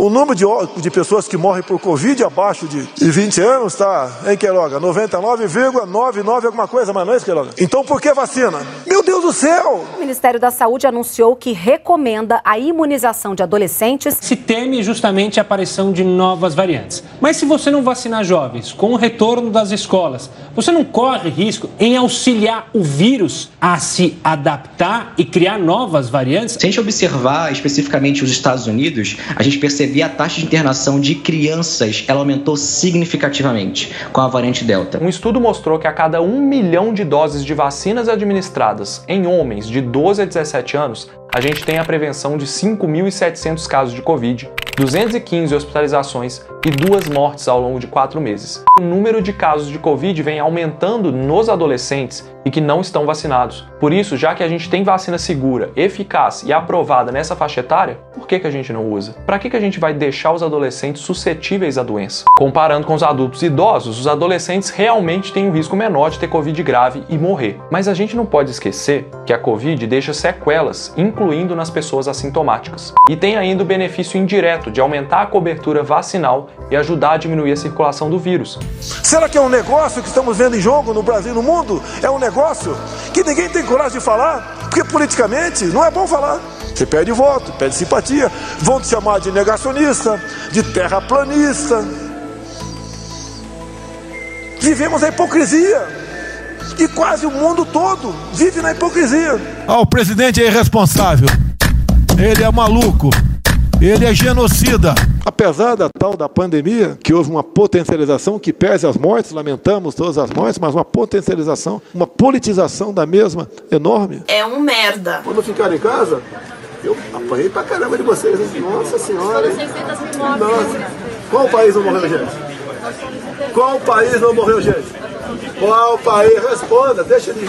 O número de, de pessoas que morrem por Covid abaixo de, de 20 anos está, em Queiroga? 99,99 alguma coisa, mas não é isso, Queiroga? Então por que vacina? Meu Deus do céu! O Ministério da Saúde anunciou que recomenda a imunização de adolescentes. Se teme justamente a aparição de novas variantes. Mas se você não vacinar jovens com o retorno das escolas, você não corre risco em auxiliar o vírus a se adaptar e criar novas variantes? Se a gente observar especificamente os Estados Unidos, a gente percebe perceber a taxa de internação de crianças, ela aumentou significativamente com a variante Delta. Um estudo mostrou que a cada um milhão de doses de vacinas administradas em homens de 12 a 17 anos, a gente tem a prevenção de 5.700 casos de Covid, 215 hospitalizações e duas mortes ao longo de quatro meses. O número de casos de Covid vem aumentando nos adolescentes e que não estão vacinados. Por isso, já que a gente tem vacina segura, eficaz e aprovada nessa faixa etária, por que, que a gente não usa? Para que, que a gente vai deixar os adolescentes suscetíveis à doença? Comparando com os adultos idosos, os adolescentes realmente têm um risco menor de ter Covid grave e morrer. Mas a gente não pode esquecer que a Covid deixa sequelas, incluindo nas pessoas assintomáticas. E tem ainda o benefício indireto de aumentar a cobertura vacinal e ajudar a diminuir a circulação do vírus. Será que é um negócio que estamos vendo em jogo no Brasil e no mundo? É um negócio que ninguém tem coragem de falar, porque politicamente não é bom falar. Você perde voto, perde simpatia, vão te chamar de negacionista, de terraplanista. Vivemos a hipocrisia. E quase o mundo todo vive na hipocrisia. Ah, o presidente é irresponsável. Ele é maluco. Ele é genocida. Apesar da tal da pandemia, que houve uma potencialização que pese as mortes, lamentamos todas as mortes, mas uma potencialização, uma politização da mesma enorme. É um merda. Quando ficar em casa, eu apanhei pra caramba de vocês, hein? Nossa senhora. Nossa. Qual país não morreu, gente? Qual país não morreu, gente? Qual país? Responda, deixa de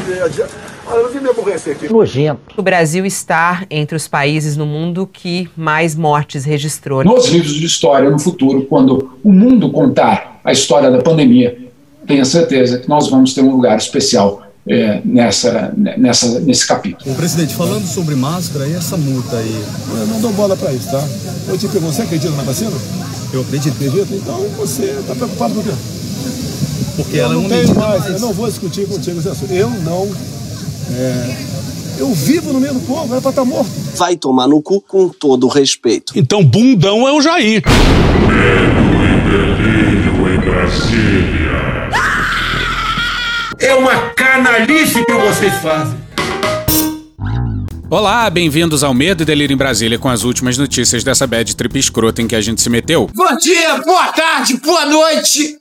Olha, eu não me aborrecer aqui. Nojento. O Brasil está entre os países no mundo que mais mortes registrou. Nos livros de história, no futuro, quando o mundo contar a história da pandemia, tenha certeza que nós vamos ter um lugar especial é, nessa, nessa, nesse capítulo. O presidente, falando sobre máscara e essa multa aí. Eu não dou bola para isso, tá? Eu te pergunto, você acredita na vacina? Eu acredito. Acredita? Então você está preocupado com o quê? Porque eu ela não é uma mais, mais. eu não vou discutir contigo esse assunto. Eu não é, eu vivo no meio do povo, é pra estar tá morto. Vai tomar no cu com todo o respeito. Então, bundão é o Jair. Medo e delírio em Brasília. É uma canalice que vocês fazem. Olá, bem-vindos ao Medo e Delírio em Brasília com as últimas notícias dessa bad trip escrota em que a gente se meteu. Bom dia, boa tarde, boa noite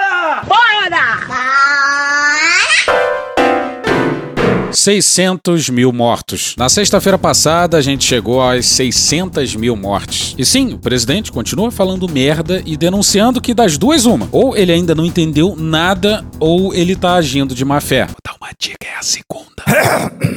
600 mil mortos. Na sexta-feira passada, a gente chegou às 600 mil mortes. E sim, o presidente continua falando merda e denunciando que das duas, uma. Ou ele ainda não entendeu nada, ou ele tá agindo de má fé. Vou dar uma dica, é a segunda.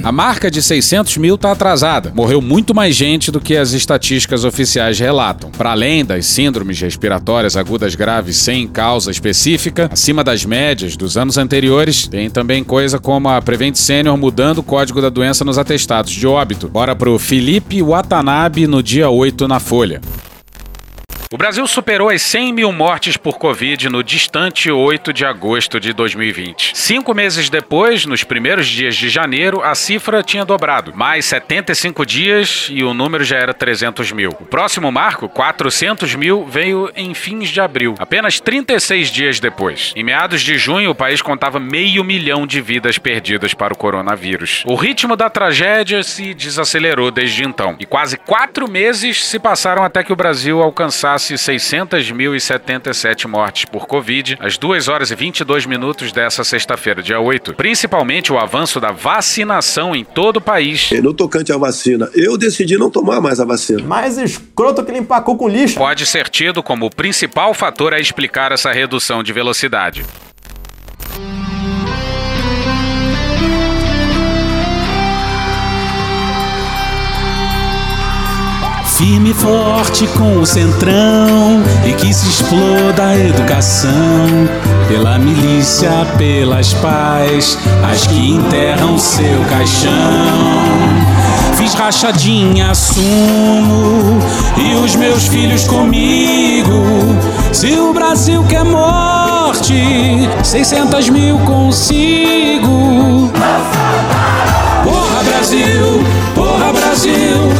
A marca de 600 mil tá atrasada. Morreu muito mais gente do que as estatísticas oficiais relatam. Para além das síndromes respiratórias agudas graves sem causa específica, acima das médias dos anos anteriores, tem também coisa como a Prevent Senior mudando o código da doença nos atestados de óbito. Bora pro Felipe Watanabe no dia 8 na Folha. O Brasil superou as 100 mil mortes por Covid no distante 8 de agosto de 2020. Cinco meses depois, nos primeiros dias de janeiro, a cifra tinha dobrado. Mais 75 dias e o número já era 300 mil. O próximo marco, 400 mil, veio em fins de abril, apenas 36 dias depois. Em meados de junho, o país contava meio milhão de vidas perdidas para o coronavírus. O ritmo da tragédia se desacelerou desde então, e quase quatro meses se passaram até que o Brasil alcançasse 600.077 mortes por Covid às 2 horas e 22 minutos dessa sexta-feira, dia 8. Principalmente o avanço da vacinação em todo o país. No tocante à vacina, eu decidi não tomar mais a vacina. Mais escroto que ele empacou com lixo. Pode ser tido como o principal fator a explicar essa redução de velocidade. Firme e forte com o centrão e que se exploda a educação pela milícia, pelas paz, as que enterram seu caixão. Fiz rachadinha, assumo e os meus filhos comigo. Se o Brasil quer morte, 600 mil consigo. Porra Brasil, porra Brasil,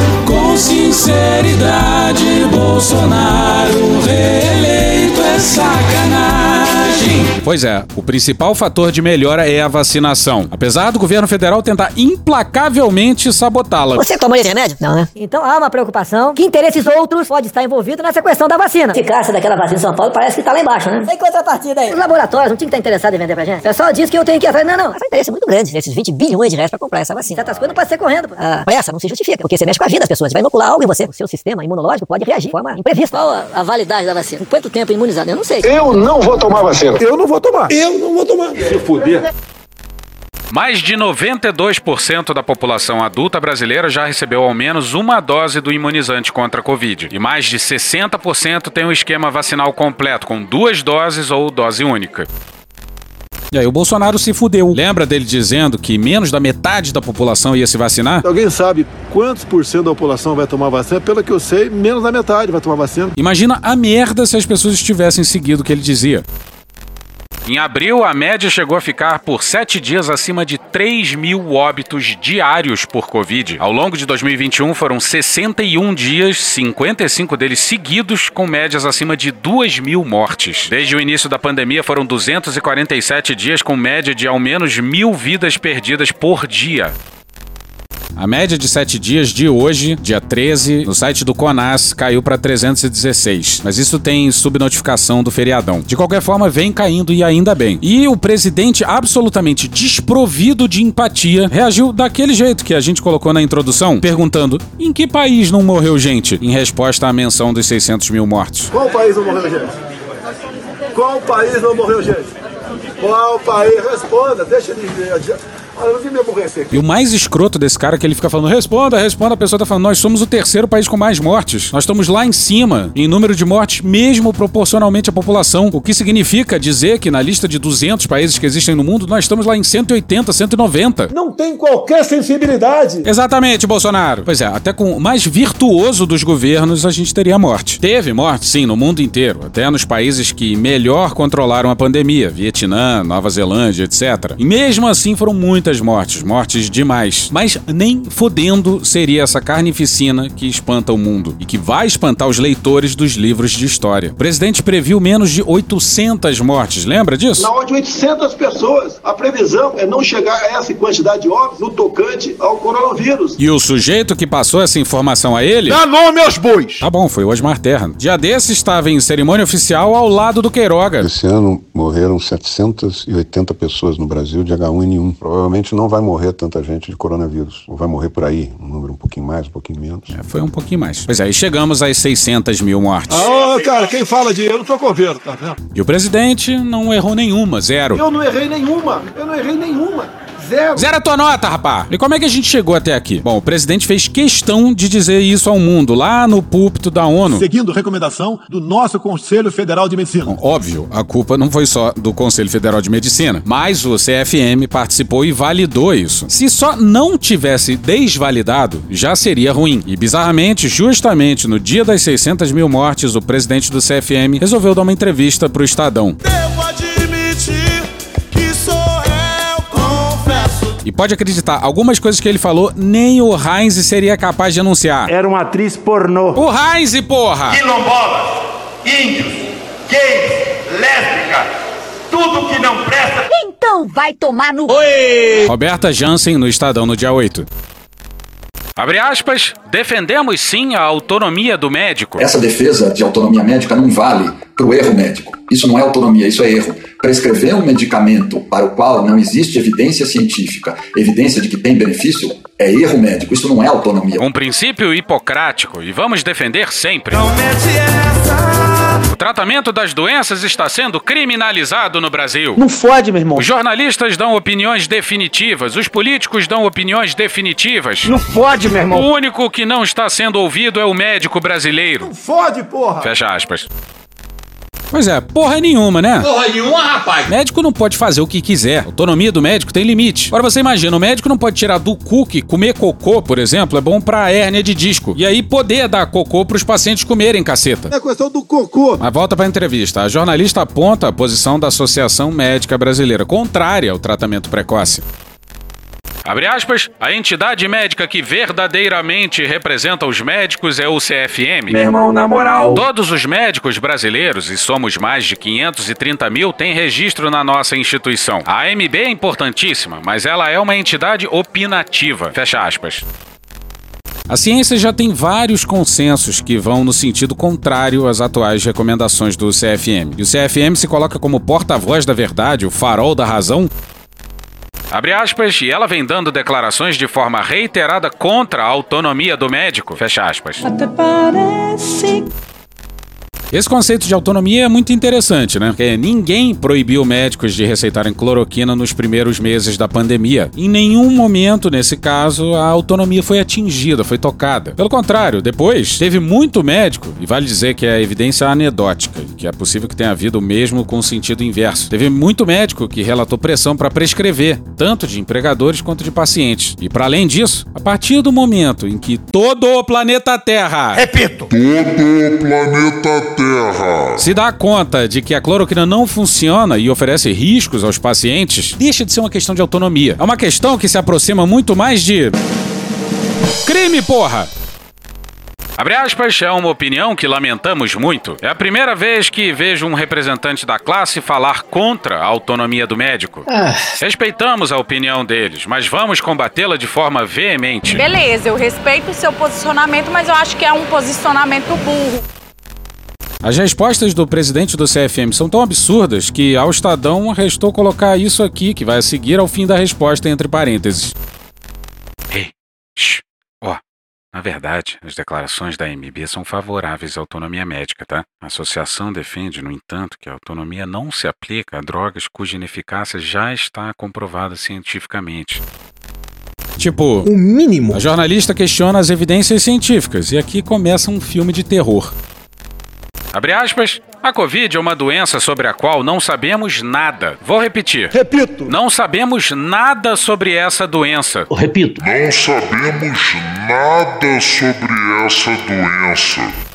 com sinceridade, Bolsonaro reeleito é sacanagem. Pois é, o principal fator de melhora é a vacinação. Apesar do governo federal tentar implacavelmente sabotá-la. Você toma esse remédio? Não, né? Então há uma preocupação que interesses outros podem estar envolvidos nessa questão da vacina. A eficácia daquela vacina em São Paulo parece que tá lá embaixo, né? Tem contrapartida aí. Os laboratórios não tinham que estar interessados em vender pra gente. O pessoal diz que eu tenho que ir atrás. Não, não. Mas o interesse é muito grande, esses 20 bilhões de reais pra comprar essa vacina. Certas coisas não podem ser correndo. A pressa não se justifica, porque você mexe com a vida das pessoas. Vai inocular algo em você. O seu sistema imunológico pode reagir de forma imprevista. Qual a, a validade da vacina? Em quanto tempo imunizado? Eu não sei. Eu não vou tomar vacina. Eu não vou tomar. Eu não vou tomar. Se fuder. Mais de 92% da população adulta brasileira já recebeu ao menos uma dose do imunizante contra a Covid. E mais de 60% tem o um esquema vacinal completo, com duas doses ou dose única. E aí o Bolsonaro se fudeu. Lembra dele dizendo que menos da metade da população ia se vacinar? Alguém sabe quantos por cento da população vai tomar vacina? Pelo que eu sei, menos da metade vai tomar vacina. Imagina a merda se as pessoas tivessem seguido o que ele dizia. Em abril, a média chegou a ficar por sete dias acima de 3 mil óbitos diários por Covid. Ao longo de 2021, foram 61 dias, 55 deles seguidos, com médias acima de 2 mil mortes. Desde o início da pandemia, foram 247 dias, com média de ao menos mil vidas perdidas por dia. A média de 7 dias de hoje, dia 13, no site do Conas, caiu para 316. Mas isso tem subnotificação do feriadão. De qualquer forma, vem caindo e ainda bem. E o presidente, absolutamente desprovido de empatia, reagiu daquele jeito que a gente colocou na introdução, perguntando: em que país não morreu gente? Em resposta à menção dos 600 mil mortos. Qual país não morreu gente? Qual país não morreu gente? Qual país? Responda, deixa ele. Olha, E o mais escroto desse cara é que ele fica falando: responda, responda. A pessoa tá falando: nós somos o terceiro país com mais mortes. Nós estamos lá em cima em número de mortes, mesmo proporcionalmente à população. O que significa dizer que na lista de 200 países que existem no mundo, nós estamos lá em 180, 190. Não tem qualquer sensibilidade. Exatamente, Bolsonaro. Pois é, até com o mais virtuoso dos governos a gente teria morte. Teve morte, sim, no mundo inteiro. Até nos países que melhor controlaram a pandemia: Vietnã, Nova Zelândia, etc. E mesmo assim foram muitas mortes, mortes demais. Mas nem fodendo seria essa carnificina que espanta o mundo e que vai espantar os leitores dos livros de história. O presidente previu menos de 800 mortes, lembra disso? Na ordem de 800 pessoas. A previsão é não chegar a essa quantidade de óbitos no tocante ao coronavírus. E o sujeito que passou essa informação a ele. Dá nome aos bois! Tá bom, foi o Osmar Terra. Dia desse estava em cerimônia oficial ao lado do Queiroga. Esse ano morreram 780 pessoas no Brasil de H1N1. Provavelmente não vai morrer tanta gente de coronavírus. Ou vai morrer por aí, um número um pouquinho mais, um pouquinho menos. É, foi um pouquinho mais. Pois é, e chegamos às 600 mil mortes. Ah, cara, quem fala de eu não sou governo, tá vendo? E o presidente não errou nenhuma, zero. Eu não errei nenhuma, eu não errei nenhuma. Zero. Zero a tua nota, rapá. E como é que a gente chegou até aqui? Bom, o presidente fez questão de dizer isso ao mundo, lá no púlpito da ONU. Seguindo recomendação do nosso Conselho Federal de Medicina. Bom, óbvio, a culpa não foi só do Conselho Federal de Medicina, mas o CFM participou e validou isso. Se só não tivesse desvalidado, já seria ruim. E bizarramente, justamente no dia das 600 mil mortes, o presidente do CFM resolveu dar uma entrevista pro Estadão. Devo E pode acreditar, algumas coisas que ele falou, nem o Heinz seria capaz de anunciar. Era uma atriz pornô. O Heinz, porra! Quilombolas, índios, gays, lésbicas, tudo que não presta. Então vai tomar no. Oi! Roberta Jansen no Estadão no dia 8. Abre aspas, defendemos sim a autonomia do médico. Essa defesa de autonomia médica não vale para o erro médico. Isso não é autonomia, isso é erro. Prescrever um medicamento para o qual não existe evidência científica, evidência de que tem benefício, é erro médico. Isso não é autonomia. Um princípio hipocrático e vamos defender sempre. Não mete essa, O tratamento das doenças está sendo criminalizado no Brasil. Não fode, meu irmão. Os jornalistas dão opiniões definitivas, os políticos dão opiniões definitivas. Não fode, meu irmão. O único que não está sendo ouvido é o médico brasileiro. Fode, porra! Fecha aspas. Pois é, porra nenhuma, né? Porra nenhuma, rapaz. Médico não pode fazer o que quiser. A autonomia do médico tem limite. Agora você imagina, o médico não pode tirar do cu que comer cocô, por exemplo, é bom pra hérnia de disco. E aí poder dar cocô pros pacientes comerem, caceta. É questão do cocô. Mas volta pra entrevista. A jornalista aponta a posição da Associação Médica Brasileira, contrária ao tratamento precoce. Abre aspas, a entidade médica que verdadeiramente representa os médicos é o CFM. Meu irmão, na moral. Todos os médicos brasileiros, e somos mais de 530 mil, têm registro na nossa instituição. A AMB é importantíssima, mas ela é uma entidade opinativa. Fecha aspas. A ciência já tem vários consensos que vão no sentido contrário às atuais recomendações do CFM. E o CFM se coloca como porta-voz da verdade, o farol da razão, Abre aspas, e ela vem dando declarações de forma reiterada contra a autonomia do médico. Fecha aspas. Até parece. Esse conceito de autonomia é muito interessante, né? Porque ninguém proibiu médicos de receitarem cloroquina nos primeiros meses da pandemia. Em nenhum momento, nesse caso, a autonomia foi atingida, foi tocada. Pelo contrário, depois teve muito médico, e vale dizer que é evidência anedótica, que é possível que tenha havido o mesmo com sentido inverso. Teve muito médico que relatou pressão para prescrever, tanto de empregadores quanto de pacientes. E para além disso, a partir do momento em que todo o planeta Terra Repito. Todo o planeta Terra. Se dá conta de que a cloroquina não funciona e oferece riscos aos pacientes, deixa de ser uma questão de autonomia. É uma questão que se aproxima muito mais de. Crime, porra! Abre aspas, é uma opinião que lamentamos muito. É a primeira vez que vejo um representante da classe falar contra a autonomia do médico. Respeitamos a opinião deles, mas vamos combatê-la de forma veemente. Beleza, eu respeito o seu posicionamento, mas eu acho que é um posicionamento burro. As respostas do presidente do CFM são tão absurdas que ao Estadão restou colocar isso aqui, que vai a seguir ao fim da resposta entre parênteses. Ei, shh, ó, na verdade, as declarações da MB são favoráveis à autonomia médica, tá? A associação defende, no entanto, que a autonomia não se aplica a drogas cuja ineficácia já está comprovada cientificamente. Tipo, o mínimo. A jornalista questiona as evidências científicas e aqui começa um filme de terror. Abre aspas. A Covid é uma doença sobre a qual não sabemos nada. Vou repetir. Repito. Não sabemos nada sobre essa doença. Repito. Não sabemos nada sobre essa doença.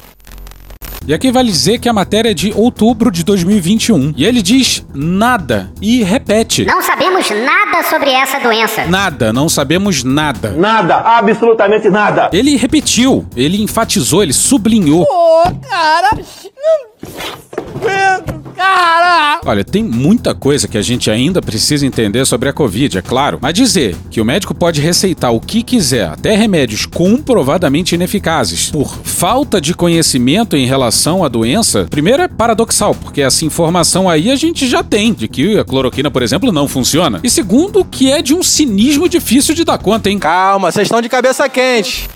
E aqui vale dizer que a matéria é de outubro de 2021. E ele diz nada e repete. Não sabemos nada sobre essa doença. Nada, não sabemos nada. Nada, absolutamente nada. Ele repetiu, ele enfatizou, ele sublinhou. Pô, cara. Não. Pedro, cara. Olha, tem muita coisa que a gente ainda precisa entender sobre a Covid, é claro. Mas dizer que o médico pode receitar o que quiser, até remédios comprovadamente ineficazes, por falta de conhecimento em relação à doença, primeiro é paradoxal, porque essa informação aí a gente já tem, de que a cloroquina, por exemplo, não funciona. E segundo, que é de um cinismo difícil de dar conta, hein? Calma, vocês estão de cabeça quente.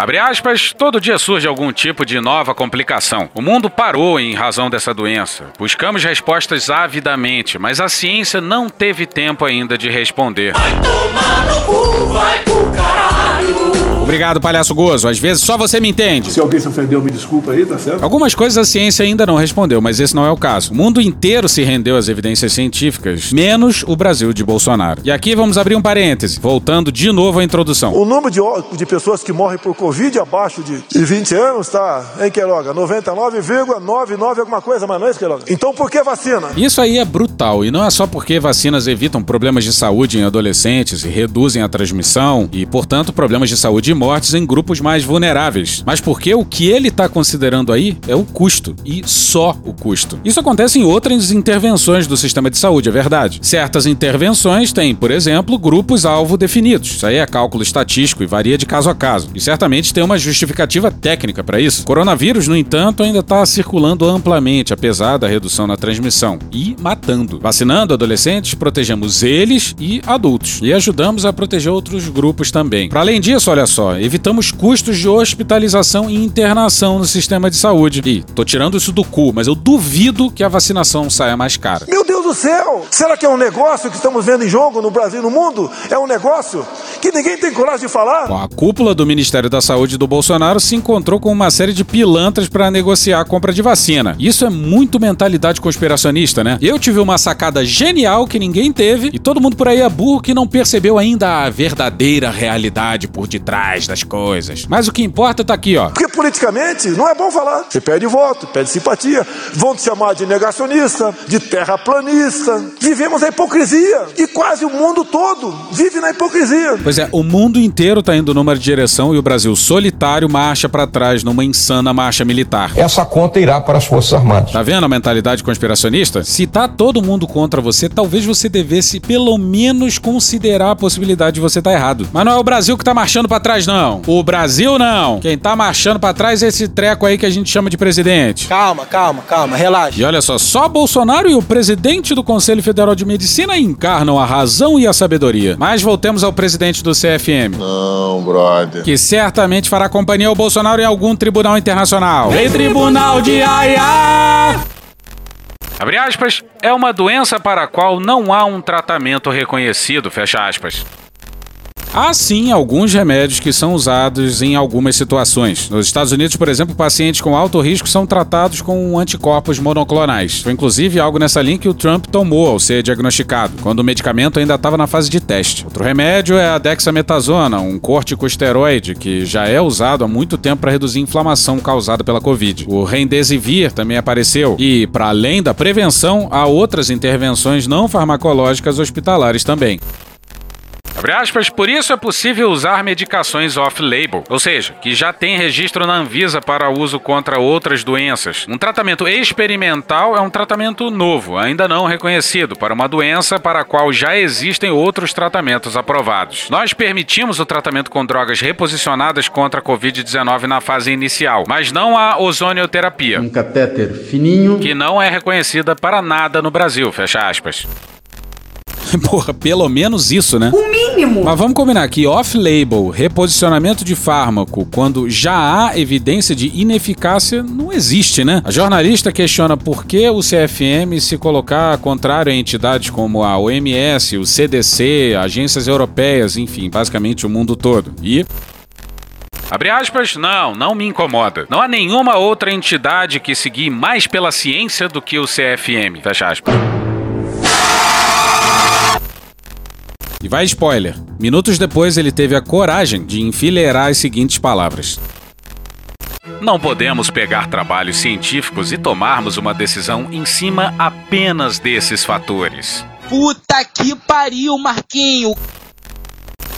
Abre aspas, todo dia surge algum tipo de nova complicação. O mundo parou em razão dessa doença. Buscamos respostas avidamente, mas a ciência não teve tempo ainda de responder. Obrigado, palhaço gozo. Às vezes só você me entende. Se alguém se ofendeu, me desculpa aí, tá certo? Algumas coisas a ciência ainda não respondeu, mas esse não é o caso. O mundo inteiro se rendeu às evidências científicas, menos o Brasil de Bolsonaro. E aqui vamos abrir um parêntese, voltando de novo à introdução. O número de, de pessoas que morrem por Covid abaixo de, de 20 anos tá, hein, Queiroga? 99,99 alguma coisa, mas não é isso, Queiroga? Então por que vacina? Isso aí é brutal, e não é só porque vacinas evitam problemas de saúde em adolescentes e reduzem a transmissão e, portanto, problemas de saúde e mortes em grupos mais vulneráveis, mas porque o que ele está considerando aí é o custo, e só o custo. Isso acontece em outras intervenções do sistema de saúde, é verdade. Certas intervenções têm, por exemplo, grupos-alvo definidos. Isso aí é cálculo estatístico e varia de caso a caso. E certamente tem uma justificativa técnica para isso. O coronavírus, no entanto, ainda está circulando amplamente, apesar da redução na transmissão, e matando. Vacinando adolescentes, protegemos eles e adultos, e ajudamos a proteger outros grupos também. Para além disso, olha só, evitamos custos de hospitalização e internação no sistema de saúde. E tô tirando isso do cu, mas eu duvido que a vacinação saia mais cara. Meu Deus do céu! Será que é um negócio que estamos vendo em jogo no Brasil e no mundo? É um negócio que ninguém tem coragem de falar? Bom, a cúpula do Ministério da Saúde do Bolsonaro se encontrou com uma série de pilantras para negociar a compra de vacina. Isso é muito mentalidade conspiracionista, né? Eu tive uma sacada genial que ninguém teve e todo mundo por aí é burro que não percebeu ainda a verdadeira realidade por detrás das coisas. Mas o que importa tá aqui, ó. Porque politicamente não é bom falar. Você perde voto, perde simpatia. Vão te chamar de negacionista, de terraplanista. Vivemos a hipocrisia. E quase o mundo todo vive na hipocrisia. Pois é, o mundo inteiro tá indo numa direção e o Brasil solitário marcha para trás numa insana marcha militar. Essa conta irá para as Forças Armadas. Tá vendo a mentalidade conspiracionista? Se tá todo mundo contra você, talvez você devesse pelo menos considerar a possibilidade de você estar tá errado. Mas não é o Brasil que tá marchando para trás, não. O Brasil não. Quem tá marchando para trás é esse treco aí que a gente chama de presidente. Calma, calma, calma, relaxa. E olha só, só Bolsonaro e o presidente do Conselho Federal de Medicina encarnam a razão e a sabedoria. Mas voltemos ao presidente do CFM. Não, brother. Que certamente fará companhia ao Bolsonaro em algum tribunal internacional. Vem tribunal de Aia! Abre aspas, é uma doença para a qual não há um tratamento reconhecido, fecha aspas. Há sim alguns remédios que são usados em algumas situações. Nos Estados Unidos, por exemplo, pacientes com alto risco são tratados com anticorpos monoclonais. Foi inclusive algo nessa linha que o Trump tomou ao ser diagnosticado, quando o medicamento ainda estava na fase de teste. Outro remédio é a dexametasona, um corticosteroide que já é usado há muito tempo para reduzir a inflamação causada pela Covid. O Remdesivir também apareceu e, para além da prevenção, há outras intervenções não farmacológicas hospitalares também. Aspas, por isso é possível usar medicações off-label, ou seja, que já tem registro na Anvisa para uso contra outras doenças. Um tratamento experimental é um tratamento novo, ainda não reconhecido, para uma doença para a qual já existem outros tratamentos aprovados. Nós permitimos o tratamento com drogas reposicionadas contra a Covid-19 na fase inicial, mas não a ozonioterapia. Um catéter fininho. Que não é reconhecida para nada no Brasil, fecha aspas. Porra, pelo menos isso, né? O mínimo. Mas vamos combinar que off-label, reposicionamento de fármaco, quando já há evidência de ineficácia, não existe, né? A jornalista questiona por que o CFM se colocar contrário a entidades como a OMS, o CDC, agências europeias, enfim, basicamente o mundo todo. E Abre aspas, não, não me incomoda. Não há nenhuma outra entidade que seguir mais pela ciência do que o CFM. Fecha aspas. E vai spoiler. Minutos depois ele teve a coragem de enfileirar as seguintes palavras. Não podemos pegar trabalhos científicos e tomarmos uma decisão em cima apenas desses fatores. Puta que pariu, Marquinho!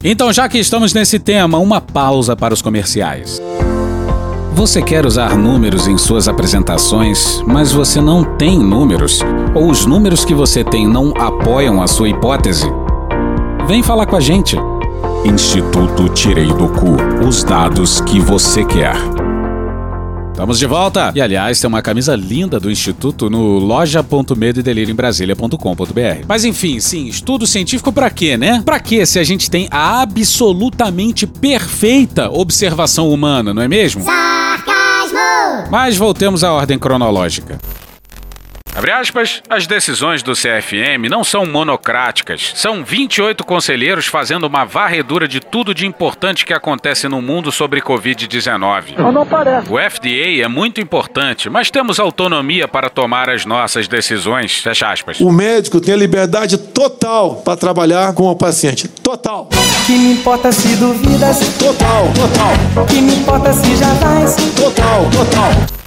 Então, já que estamos nesse tema, uma pausa para os comerciais. Você quer usar números em suas apresentações, mas você não tem números? Ou os números que você tem não apoiam a sua hipótese? Vem falar com a gente. Instituto Tirei do Cu os dados que você quer. Estamos de volta! E aliás, tem uma camisa linda do Instituto no loja.medoedelirioembrasilha.com.br. Mas enfim, sim, estudo científico pra quê, né? Pra quê se a gente tem a absolutamente perfeita observação humana, não é mesmo? Sarcasmo! Mas voltemos à ordem cronológica. Abre aspas, as decisões do CFM não são monocráticas. São 28 conselheiros fazendo uma varredura de tudo de importante que acontece no mundo sobre Covid-19. Não, não parece. O FDA é muito importante, mas temos autonomia para tomar as nossas decisões. Fecha aspas. O médico tem a liberdade total para trabalhar com o paciente. Total. Que me importa se duvidas? Total, total. Que me importa se já vais? Total, total.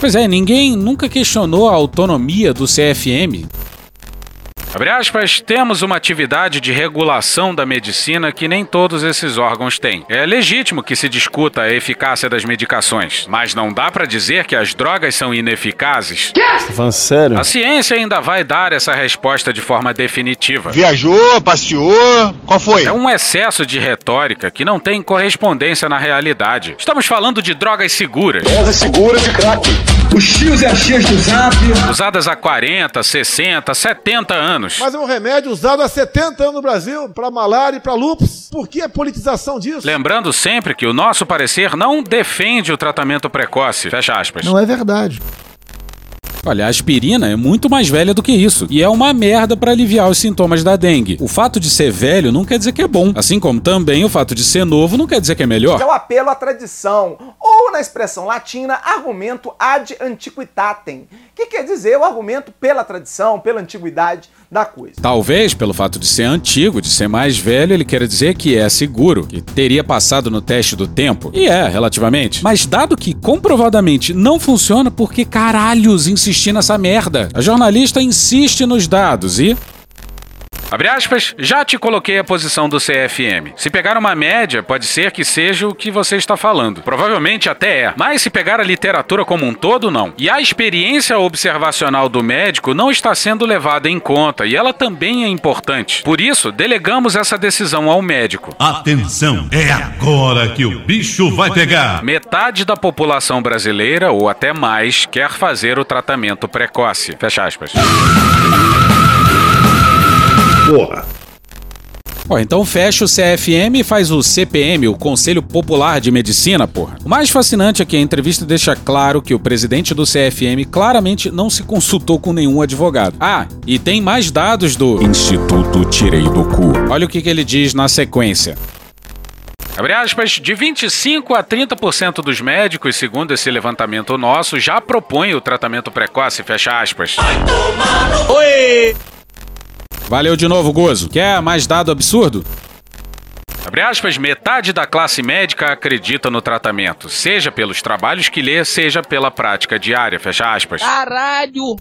Pois é, ninguém nunca questionou a autonomia do CFM. Abre aspas, temos uma atividade de regulação da medicina que nem todos esses órgãos têm. É legítimo que se discuta a eficácia das medicações, mas não dá para dizer que as drogas são ineficazes. Falando sério? A ciência ainda vai dar essa resposta de forma definitiva. Viajou, passeou, qual foi? É um excesso de retórica que não tem correspondência na realidade. Estamos falando de drogas seguras. Dose segura de crack. Os tios e as tias do Zap. Usadas há 40, 60, 70 anos. Anos. Mas é um remédio usado há 70 anos no Brasil para malária e para lúpus. Por que a politização disso? Lembrando sempre que o nosso parecer não defende o tratamento precoce. Fecha aspas. Não é verdade. Olha, a aspirina é muito mais velha do que isso e é uma merda para aliviar os sintomas da dengue. O fato de ser velho não quer dizer que é bom, assim como também o fato de ser novo não quer dizer que é melhor. É o apelo à tradição, ou na expressão latina, argumento ad antiquitatem, que quer dizer o argumento pela tradição, pela antiguidade da coisa. Talvez pelo fato de ser antigo, de ser mais velho, ele queira dizer que é seguro, que teria passado no teste do tempo. E é, relativamente. Mas dado que comprovadamente não funciona, por que caralhos insistir nessa merda? A jornalista insiste nos dados e Abre aspas, já te coloquei a posição do CFM. Se pegar uma média, pode ser que seja o que você está falando. Provavelmente até é. Mas se pegar a literatura como um todo, não. E a experiência observacional do médico não está sendo levada em conta e ela também é importante. Por isso, delegamos essa decisão ao médico. Atenção, é agora que o bicho vai pegar. Metade da população brasileira, ou até mais, quer fazer o tratamento precoce. Fecha aspas. Porra. Ó, então fecha o CFM e faz o CPM, o Conselho Popular de Medicina, porra. O mais fascinante é que a entrevista deixa claro que o presidente do CFM claramente não se consultou com nenhum advogado. Ah, e tem mais dados do Instituto Tirei do Cu. Olha o que, que ele diz na sequência. Abre aspas, de 25 a 30% dos médicos, segundo esse levantamento nosso, já propõem o tratamento precoce, fecha aspas. Oi! Valeu de novo, Gozo. Quer mais dado absurdo? Abre aspas, metade da classe médica acredita no tratamento, seja pelos trabalhos que lê, seja pela prática diária, fecha aspas. Caralho!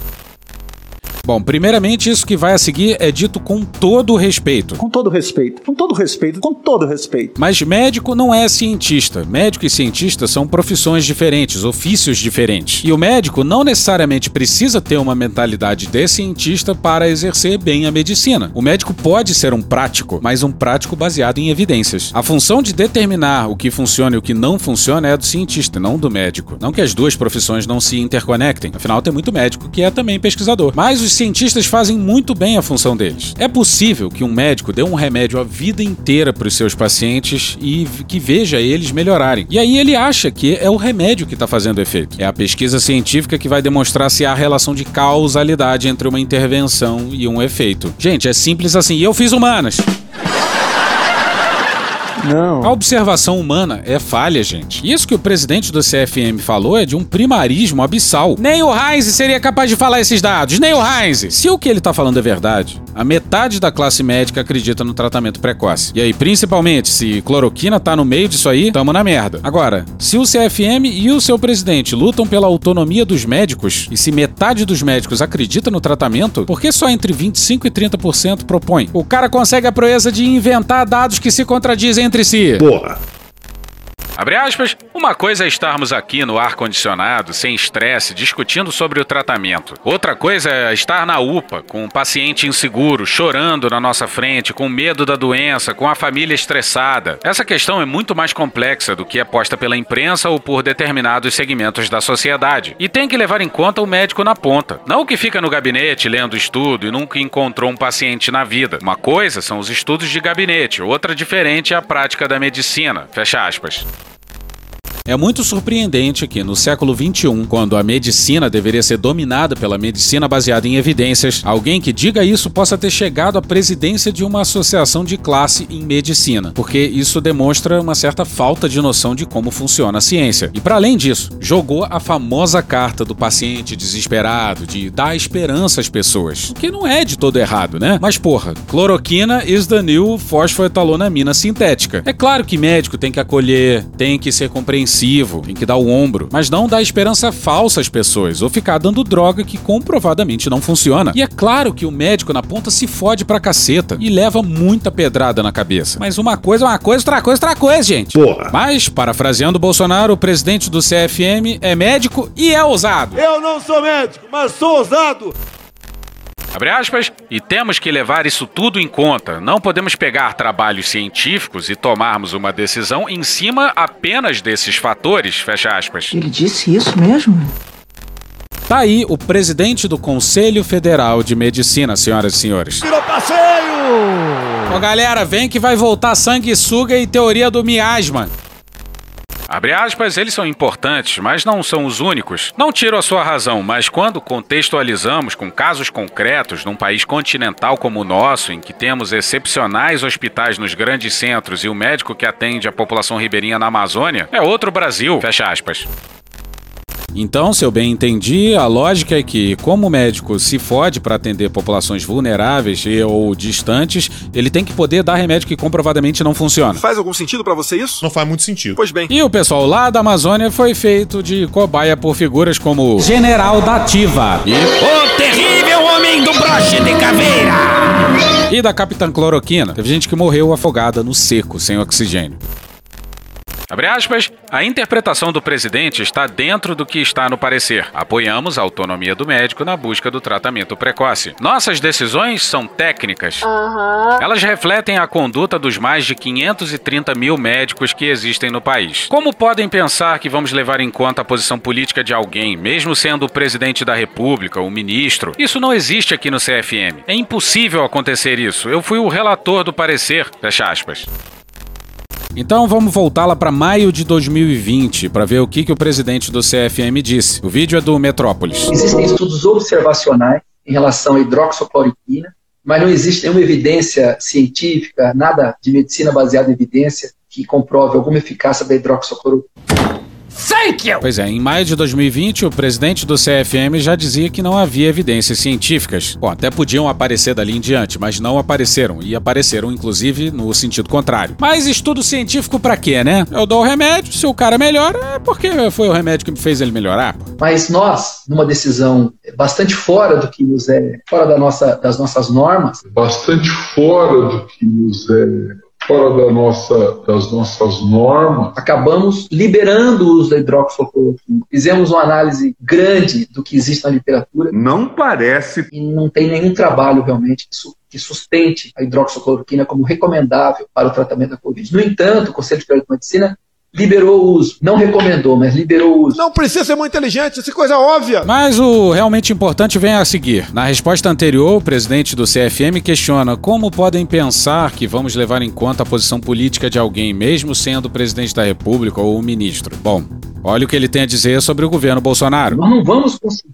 Bom, primeiramente, isso que vai a seguir é dito com todo o respeito. Com todo respeito, com todo respeito, com todo respeito. Mas médico não é cientista. Médico e cientista são profissões diferentes, ofícios diferentes. E o médico não necessariamente precisa ter uma mentalidade de cientista para exercer bem a medicina. O médico pode ser um prático, mas um prático baseado em evidências. A função de determinar o que funciona e o que não funciona é do cientista, não do médico. Não que as duas profissões não se interconectem. Afinal, tem muito médico que é também pesquisador. Mas os cientistas fazem muito bem a função deles. É possível que um médico dê um remédio a vida inteira para os seus pacientes e que veja eles melhorarem. E aí ele acha que é o remédio que está fazendo efeito. É a pesquisa científica que vai demonstrar se há relação de causalidade entre uma intervenção e um efeito. Gente, é simples assim. E eu fiz humanas. Não. A observação humana é falha, gente. Isso que o presidente do CFM falou é de um primarismo abissal. Nem o Heinz seria capaz de falar esses dados, nem o Heinz. Se o que ele tá falando é verdade, a metade da classe médica acredita no tratamento precoce. E aí, principalmente, se cloroquina tá no meio disso aí, tamo na merda. Agora, se o CFM e o seu presidente lutam pela autonomia dos médicos, e se metade dos médicos acredita no tratamento, por que só entre 25 e 30% propõe? O cara consegue a proeza de inventar dados que se contradizem entre si. Porra. Abre aspas, uma coisa é estarmos aqui no ar-condicionado, sem estresse, discutindo sobre o tratamento. Outra coisa é estar na UPA, com um paciente inseguro, chorando na nossa frente, com medo da doença, com a família estressada. Essa questão é muito mais complexa do que é posta pela imprensa ou por determinados segmentos da sociedade. E tem que levar em conta o médico na ponta. Não o que fica no gabinete lendo estudo e nunca encontrou um paciente na vida. Uma coisa são os estudos de gabinete, outra diferente é a prática da medicina. Fecha aspas. É muito surpreendente que, no século XXI, quando a medicina deveria ser dominada pela medicina baseada em evidências, alguém que diga isso possa ter chegado à presidência de uma associação de classe em medicina, porque isso demonstra uma certa falta de noção de como funciona a ciência. E, para além disso, jogou a famosa carta do paciente desesperado de dar esperança às pessoas, o que não é de todo errado, né? Mas, porra, cloroquina is the new fosfoetalonamina sintética. É claro que médico tem que acolher, tem que ser compreensível tem que dar o ombro, mas não dar esperança falsa às pessoas ou ficar dando droga que comprovadamente não funciona. E é claro que o médico na ponta se fode pra caceta e leva muita pedrada na cabeça. Mas uma coisa é uma coisa, outra coisa, outra coisa, gente. Porra. Mas, parafraseando Bolsonaro, o presidente do CFM é médico e é ousado. Eu não sou médico, mas sou ousado. Abre aspas, e temos que levar isso tudo em conta. Não podemos pegar trabalhos científicos e tomarmos uma decisão em cima apenas desses fatores, fecha aspas. Ele disse isso mesmo? Tá aí o presidente do Conselho Federal de Medicina, senhoras e senhores. Virou passeio! Ô galera, vem que vai voltar sanguessuga e teoria do miasma. Abre aspas, eles são importantes, mas não são os únicos. Não tiro a sua razão, mas quando contextualizamos com casos concretos num país continental como o nosso, em que temos excepcionais hospitais nos grandes centros e o médico que atende a população ribeirinha na Amazônia, é outro Brasil. Fecha aspas. Então, se eu bem entendi, a lógica é que, como o médico se fode para atender populações vulneráveis e ou distantes, ele tem que poder dar remédio que comprovadamente não funciona. Faz algum sentido para você isso? Não faz muito sentido. Pois bem. E o pessoal lá da Amazônia foi feito de cobaia por figuras como General da Ativa e O terrível homem do broche de caveira! e da Capitã Cloroquina. Teve gente que morreu afogada no seco, sem oxigênio. Abre aspas, a interpretação do presidente está dentro do que está no parecer. Apoiamos a autonomia do médico na busca do tratamento precoce. Nossas decisões são técnicas. Elas refletem a conduta dos mais de 530 mil médicos que existem no país. Como podem pensar que vamos levar em conta a posição política de alguém, mesmo sendo o presidente da República, o ministro? Isso não existe aqui no CFM. É impossível acontecer isso. Eu fui o relator do parecer. Fecha aspas. Então vamos voltar lá para maio de 2020 para ver o que, que o presidente do CFM disse. O vídeo é do Metrópolis. Existem estudos observacionais em relação à hidroxicloroquina, mas não existe nenhuma evidência científica, nada de medicina baseada em evidência que comprove alguma eficácia da hidroxicloroquina. Thank you! Pois é, em maio de 2020, o presidente do CFM já dizia que não havia evidências científicas. Bom, até podiam aparecer dali em diante, mas não apareceram. E apareceram, inclusive, no sentido contrário. Mas estudo científico pra quê, né? Eu dou o remédio, se o cara melhora, é porque foi o remédio que me fez ele melhorar. Mas nós, numa decisão bastante fora do que nos é, fora da nossa, das nossas normas, Bastante fora do que nos é fora da nossa, das nossas normas. acabamos liberando o uso da hidroxicloroquina. Fizemos uma análise grande do que existe na literatura. Não parece. E não tem nenhum trabalho realmente que, su- que sustente a hidroxicloroquina como recomendável para o tratamento da Covid. No entanto, o Conselho Federal de Medicina liberou o uso. Não recomendou, mas liberou o uso. Não precisa ser muito inteligente, isso é coisa óbvia. Mas o realmente importante vem a seguir. Na resposta anterior, o presidente do CFM questiona como podem pensar que vamos levar em conta a posição política de alguém, mesmo sendo o presidente da República ou o ministro. Bom, olha o que ele tem a dizer sobre o governo Bolsonaro. Nós não vamos conseguir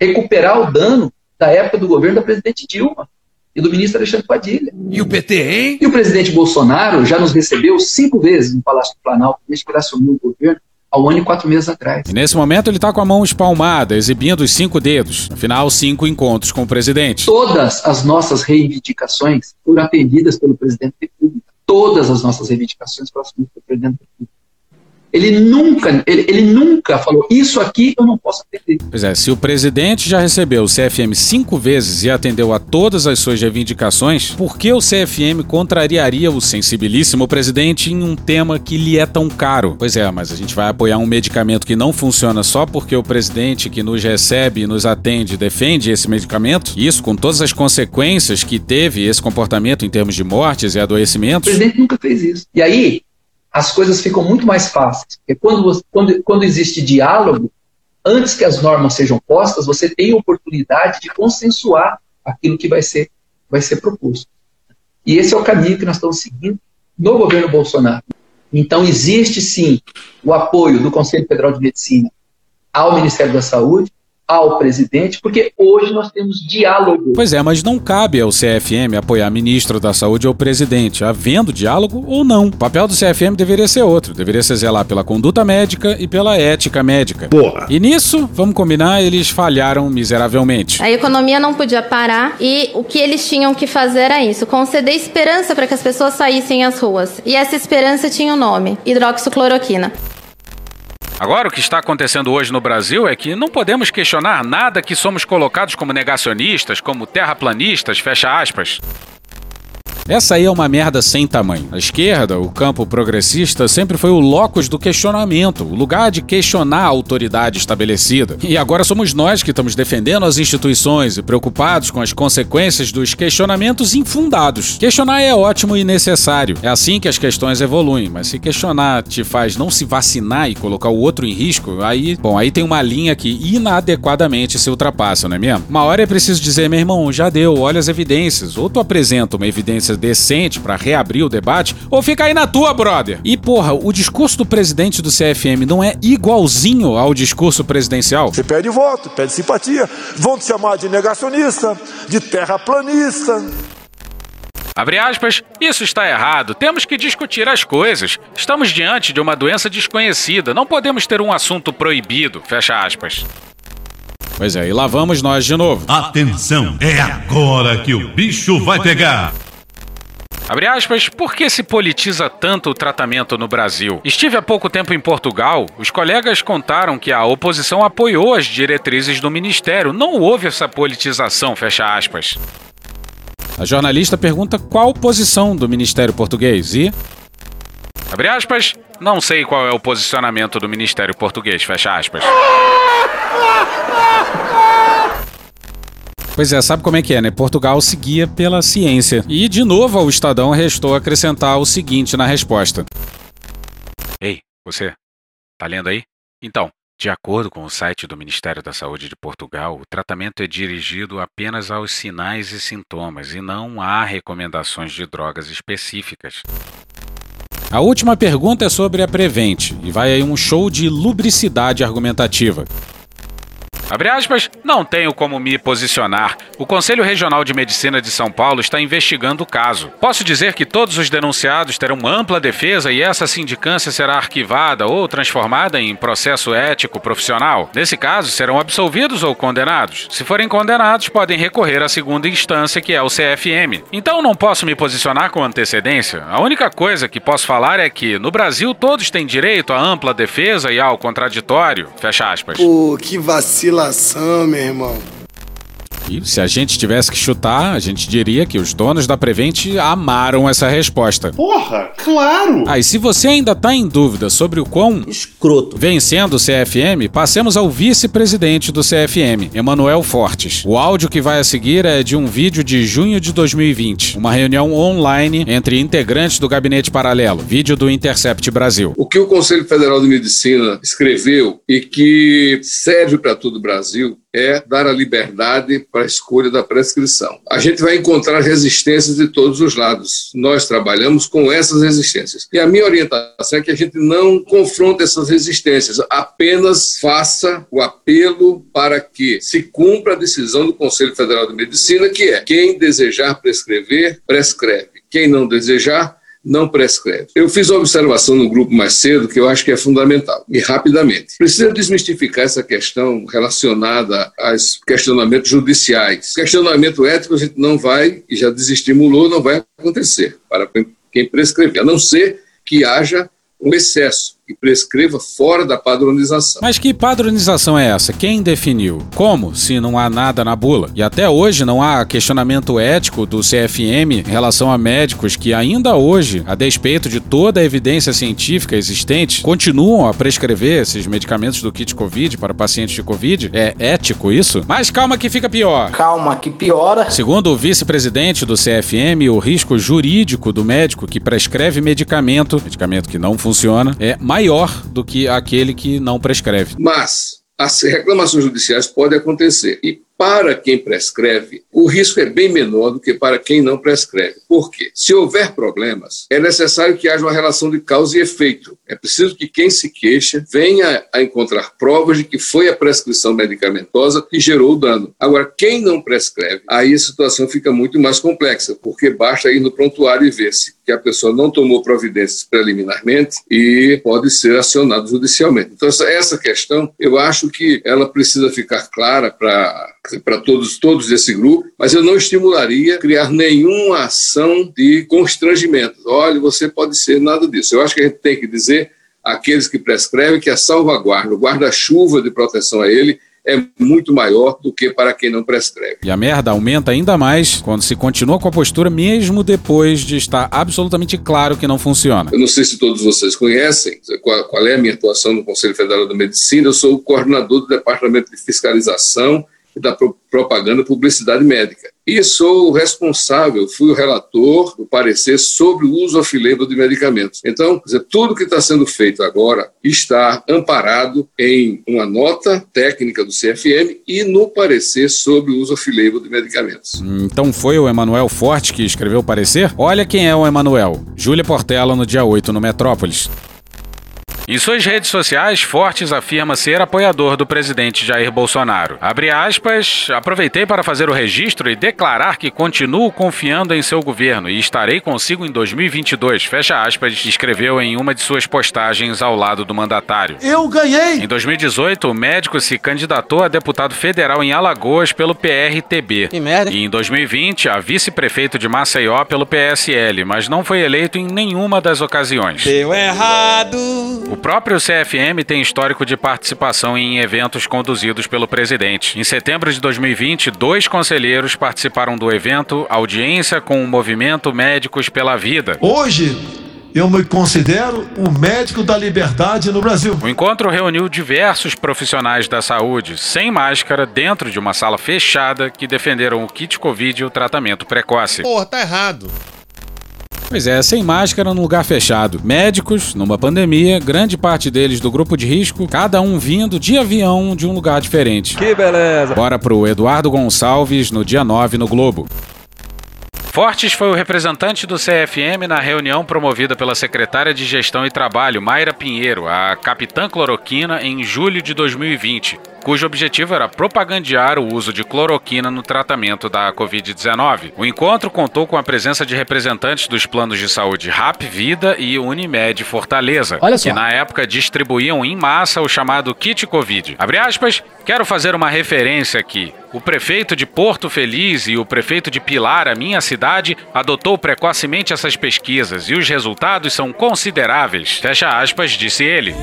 recuperar o dano da época do governo da presidente Dilma e do ministro Alexandre Padilha. E o PT, hein? E o presidente Bolsonaro já nos recebeu cinco vezes no Palácio do Planalto, desde que ele assumiu o governo, há um ano e quatro meses atrás. E nesse momento ele tá com a mão espalmada, exibindo os cinco dedos. Afinal, cinco encontros com o presidente. Todas as nossas reivindicações foram atendidas pelo presidente da República. Todas as nossas reivindicações foram atendidas pelo presidente da República. Ele nunca, ele, ele nunca falou, isso aqui eu não posso atender. Pois é, se o presidente já recebeu o CFM cinco vezes e atendeu a todas as suas reivindicações, por que o CFM contrariaria o sensibilíssimo presidente em um tema que lhe é tão caro? Pois é, mas a gente vai apoiar um medicamento que não funciona só porque o presidente que nos recebe e nos atende defende esse medicamento? Isso com todas as consequências que teve esse comportamento em termos de mortes e O adoecimentos? presidente nunca fez isso. E aí, as coisas ficam muito mais fáceis. Porque quando, quando, quando existe diálogo, antes que as normas sejam postas, você tem a oportunidade de consensuar aquilo que vai ser, vai ser proposto. E esse é o caminho que nós estamos seguindo no governo Bolsonaro. Então, existe sim o apoio do Conselho Federal de Medicina ao Ministério da Saúde, ao presidente, porque hoje nós temos diálogo. Pois é, mas não cabe ao CFM apoiar ministro da Saúde ou presidente, havendo diálogo ou não. O papel do CFM deveria ser outro, deveria ser zelar pela conduta médica e pela ética médica. Porra. E nisso, vamos combinar, eles falharam miseravelmente. A economia não podia parar e o que eles tinham que fazer era isso: conceder esperança para que as pessoas saíssem às ruas. E essa esperança tinha um nome: hidroxicloroquina. Agora, o que está acontecendo hoje no Brasil é que não podemos questionar nada que somos colocados como negacionistas, como terraplanistas, fecha aspas. Essa aí é uma merda sem tamanho. A esquerda, o campo progressista, sempre foi o locus do questionamento, o lugar de questionar a autoridade estabelecida. E agora somos nós que estamos defendendo as instituições e preocupados com as consequências dos questionamentos infundados. Questionar é ótimo e necessário. É assim que as questões evoluem, mas se questionar te faz não se vacinar e colocar o outro em risco, aí, bom, aí tem uma linha que inadequadamente se ultrapassa, não é mesmo? Uma hora é preciso dizer, meu irmão, já deu, olha as evidências. Ou tu apresenta uma evidência decente para reabrir o debate, ou fica aí na tua, brother. E porra, o discurso do presidente do CFM não é igualzinho ao discurso presidencial? Você pede voto, pede simpatia. Vão te chamar de negacionista, de terraplanista. Abre aspas, isso está errado. Temos que discutir as coisas. Estamos diante de uma doença desconhecida. Não podemos ter um assunto proibido. Fecha aspas. Pois é, e lá vamos nós de novo. Atenção, é agora que o bicho vai pegar. Abre aspas, por que se politiza tanto o tratamento no Brasil? Estive há pouco tempo em Portugal. Os colegas contaram que a oposição apoiou as diretrizes do ministério. Não houve essa politização, fecha aspas. A jornalista pergunta qual posição do Ministério Português e. Abre aspas, não sei qual é o posicionamento do Ministério Português, fecha aspas. Pois é, sabe como é que é, né? Portugal seguia pela ciência. E, de novo, ao Estadão restou acrescentar o seguinte na resposta: Ei, você, tá lendo aí? Então, de acordo com o site do Ministério da Saúde de Portugal, o tratamento é dirigido apenas aos sinais e sintomas e não há recomendações de drogas específicas. A última pergunta é sobre a Prevent e vai aí um show de lubricidade argumentativa. Abre aspas, não tenho como me posicionar. O Conselho Regional de Medicina de São Paulo está investigando o caso. Posso dizer que todos os denunciados terão ampla defesa e essa sindicância será arquivada ou transformada em processo ético profissional. Nesse caso, serão absolvidos ou condenados. Se forem condenados, podem recorrer à segunda instância, que é o CFM. Então não posso me posicionar com antecedência. A única coisa que posso falar é que no Brasil todos têm direito à ampla defesa e ao contraditório. Fecha aspas. Pô, que vacilação, meu irmão. E se a gente tivesse que chutar, a gente diria que os donos da Prevent amaram essa resposta. Porra, claro! Ah, e se você ainda tá em dúvida sobre o quão escroto vencendo o CFM, passemos ao vice-presidente do CFM, Emanuel Fortes. O áudio que vai a seguir é de um vídeo de junho de 2020, uma reunião online entre integrantes do gabinete paralelo, vídeo do Intercept Brasil. O que o Conselho Federal de Medicina escreveu e que serve para todo o Brasil é dar a liberdade para a escolha da prescrição. A gente vai encontrar resistências de todos os lados. Nós trabalhamos com essas resistências. E a minha orientação é que a gente não confronte essas resistências, apenas faça o apelo para que se cumpra a decisão do Conselho Federal de Medicina, que é quem desejar prescrever, prescreve. Quem não desejar, não prescreve. Eu fiz uma observação no grupo mais cedo que eu acho que é fundamental, e rapidamente. Precisa desmistificar essa questão relacionada aos questionamentos judiciais. Questionamento ético a gente não vai, e já desestimulou, não vai acontecer para quem prescrever, a não ser que haja um excesso que prescreva fora da padronização. Mas que padronização é essa? Quem definiu? Como, se não há nada na bula? E até hoje não há questionamento ético do CFM em relação a médicos que ainda hoje, a despeito de toda a evidência científica existente, continuam a prescrever esses medicamentos do kit Covid para pacientes de Covid? É ético isso? Mas calma que fica pior. Calma que piora. Segundo o vice-presidente do CFM, o risco jurídico do médico que prescreve medicamento, medicamento que não funciona, é mais maior do que aquele que não prescreve. Mas as reclamações judiciais podem acontecer. E para quem prescreve, o risco é bem menor do que para quem não prescreve. Por quê? Se houver problemas, é necessário que haja uma relação de causa e efeito. É preciso que quem se queixa venha a encontrar provas de que foi a prescrição medicamentosa que gerou o dano. Agora, quem não prescreve, aí a situação fica muito mais complexa, porque basta ir no prontuário e ver se que a pessoa não tomou providências preliminarmente e pode ser acionado judicialmente. Então, essa, essa questão, eu acho que ela precisa ficar clara para para todos, todos desse grupo, mas eu não estimularia criar nenhuma ação de constrangimento. Olha, você pode ser nada disso. Eu acho que a gente tem que dizer àqueles que prescrevem que a salvaguarda, o guarda-chuva de proteção a ele, é muito maior do que para quem não prescreve. E a merda aumenta ainda mais quando se continua com a postura mesmo depois de estar absolutamente claro que não funciona. Eu não sei se todos vocês conhecem qual, qual é a minha atuação no Conselho Federal da Medicina. Eu sou o coordenador do Departamento de Fiscalização da Propaganda Publicidade Médica. E sou o responsável, fui o relator do parecer sobre o uso off-label de medicamentos. Então, dizer, tudo que está sendo feito agora está amparado em uma nota técnica do CFM e no parecer sobre o uso off-label de medicamentos. Então foi o Emanuel Forte que escreveu o parecer? Olha quem é o Emanuel. Júlia Portela no dia 8 no Metrópolis. Em suas redes sociais, Fortes afirma ser apoiador do presidente Jair Bolsonaro. Abre aspas, aproveitei para fazer o registro e declarar que continuo confiando em seu governo e estarei consigo em 2022. Fecha aspas, escreveu em uma de suas postagens ao lado do mandatário. Eu ganhei! Em 2018, o médico se candidatou a deputado federal em Alagoas pelo PRTB. Que merda. E em 2020, a vice-prefeito de Maceió pelo PSL, mas não foi eleito em nenhuma das ocasiões. Deu errado. O próprio CFM tem histórico de participação em eventos conduzidos pelo presidente. Em setembro de 2020, dois conselheiros participaram do evento Audiência com o Movimento Médicos pela Vida. Hoje, eu me considero o médico da liberdade no Brasil. O encontro reuniu diversos profissionais da saúde, sem máscara, dentro de uma sala fechada, que defenderam o kit Covid e o tratamento precoce. Porra, tá errado. Pois é, sem máscara num lugar fechado. Médicos, numa pandemia, grande parte deles do grupo de risco, cada um vindo de avião de um lugar diferente. Que beleza! Bora pro Eduardo Gonçalves no dia 9 no Globo. Fortes foi o representante do CFM na reunião promovida pela secretária de Gestão e Trabalho, Mayra Pinheiro, a capitã cloroquina, em julho de 2020, cujo objetivo era propagandear o uso de cloroquina no tratamento da Covid-19. O encontro contou com a presença de representantes dos planos de saúde RAP Vida e Unimed Fortaleza, que na época distribuíam em massa o chamado kit Covid. Abre aspas, quero fazer uma referência aqui. O prefeito de Porto Feliz e o prefeito de Pilar, a minha cidade, adotou precocemente essas pesquisas e os resultados são consideráveis. Fecha aspas, disse ele.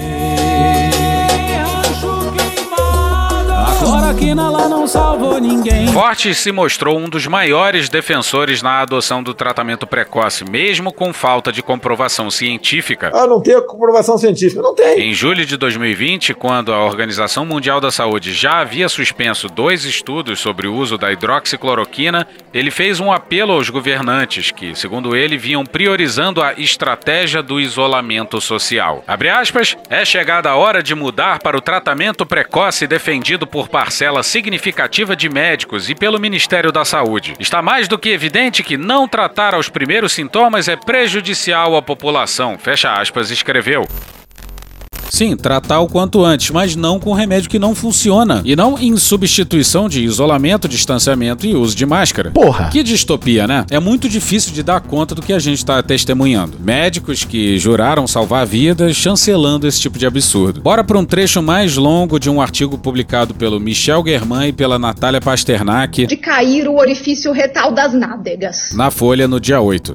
Cloroquina lá não salvou ninguém. Fortes se mostrou um dos maiores defensores na adoção do tratamento precoce, mesmo com falta de comprovação científica. Ah, não tem comprovação científica. Não tem. Em julho de 2020, quando a Organização Mundial da Saúde já havia suspenso dois estudos sobre o uso da hidroxicloroquina, ele fez um apelo aos governantes que, segundo ele, vinham priorizando a estratégia do isolamento social. Abre aspas, é chegada a hora de mudar para o tratamento precoce defendido por parcela significativa de médicos e pelo Ministério da Saúde. Está mais do que evidente que não tratar aos primeiros sintomas é prejudicial à população. Fecha aspas, escreveu. Sim, tratar o quanto antes, mas não com remédio que não funciona. E não em substituição de isolamento, distanciamento e uso de máscara. Porra! Que distopia, né? É muito difícil de dar conta do que a gente está testemunhando. Médicos que juraram salvar vidas chancelando esse tipo de absurdo. Bora para um trecho mais longo de um artigo publicado pelo Michel Germain e pela Natália Pasternak de cair o orifício retal das nádegas. na Folha no dia 8.